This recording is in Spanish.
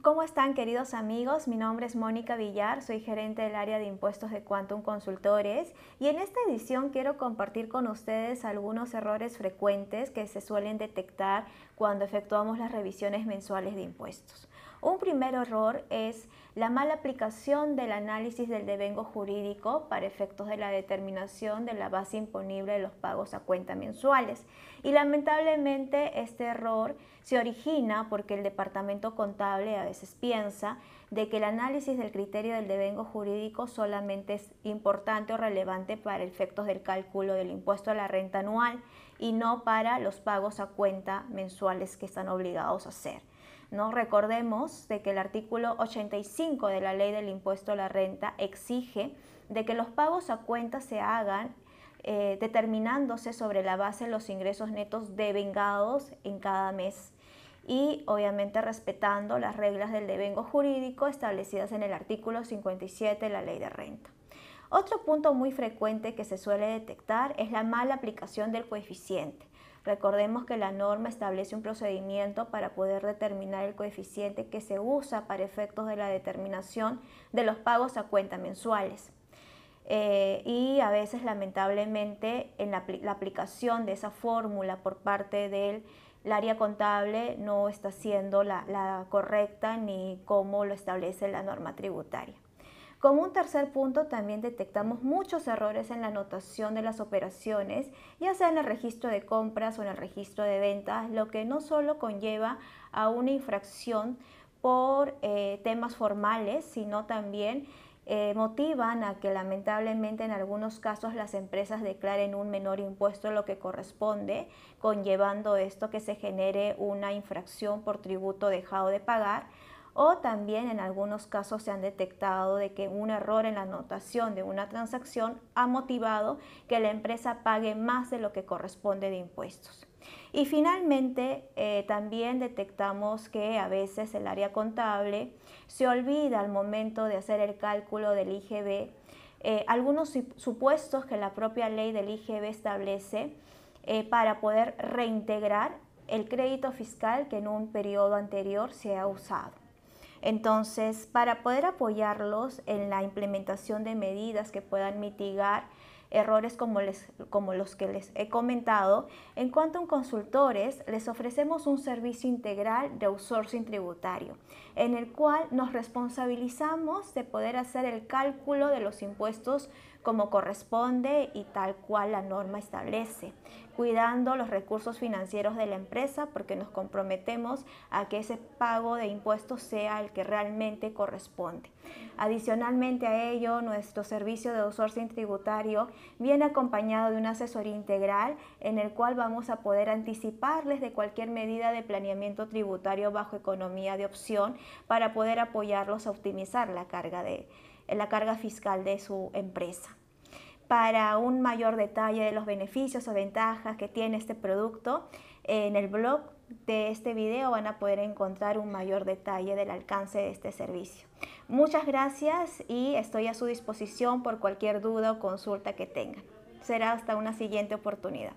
¿Cómo están queridos amigos? Mi nombre es Mónica Villar, soy gerente del área de impuestos de Quantum Consultores y en esta edición quiero compartir con ustedes algunos errores frecuentes que se suelen detectar cuando efectuamos las revisiones mensuales de impuestos. Un primer error es la mala aplicación del análisis del devengo jurídico para efectos de la determinación de la base imponible de los pagos a cuenta mensuales. Y lamentablemente este error se origina porque el departamento contable a veces piensa de que el análisis del criterio del devengo jurídico solamente es importante o relevante para efectos del cálculo del impuesto a la renta anual y no para los pagos a cuenta mensuales que están obligados a hacer. ¿No? Recordemos de que el artículo 85 de la ley del impuesto a la renta exige de que los pagos a cuenta se hagan eh, determinándose sobre la base de los ingresos netos devengados en cada mes y obviamente respetando las reglas del devengo jurídico establecidas en el artículo 57 de la ley de renta. Otro punto muy frecuente que se suele detectar es la mala aplicación del coeficiente. Recordemos que la norma establece un procedimiento para poder determinar el coeficiente que se usa para efectos de la determinación de los pagos a cuenta mensuales. Eh, y a veces lamentablemente en la, aplicación de esa fórmula por parte del área contable no está siendo la correcta ni como lo establece la norma tributaria. Como un tercer punto, también detectamos muchos errores en la anotación de las operaciones, ya sea en el registro de compras o en el registro de ventas, lo que no solo conlleva a una infracción por eh, temas formales, sino también eh, motivan a que lamentablemente en algunos casos las empresas declaren un menor impuesto lo que corresponde, conllevando esto que se genere una infracción por tributo dejado de pagar o también en algunos casos se han detectado de que un error en la anotación de una transacción ha motivado que la empresa pague más de lo que corresponde de impuestos. Y finalmente, eh, también detectamos que a veces el área contable se olvida al momento de hacer el cálculo del IGB eh, algunos supuestos que la propia ley del IGB establece eh, para poder reintegrar el crédito fiscal que en un periodo anterior se ha usado. Entonces, para poder apoyarlos en la implementación de medidas que puedan mitigar errores como, los que les he comentado, en cuanto a consultores, les ofrecemos un servicio integral de outsourcing tributario, en el cual nos responsabilizamos de poder hacer el cálculo de los impuestos como corresponde y tal cual la norma establece, cuidando los recursos financieros de la empresa porque nos comprometemos a que ese pago de impuestos sea el que realmente corresponde. Adicionalmente a ello, nuestro servicio de outsourcing tributario viene acompañado de una asesoría integral en el cual vamos a poder anticiparles de cualquier medida de planeamiento tributario bajo economía de opción para poder apoyarlos a optimizar la carga de la carga fiscal de su empresa. Para un mayor detalle de los beneficios o ventajas que tiene este producto, en el blog de este video van a poder encontrar un mayor detalle del alcance de este servicio. Muchas gracias y estoy a su disposición por cualquier duda o consulta que tengan. Será hasta una siguiente oportunidad.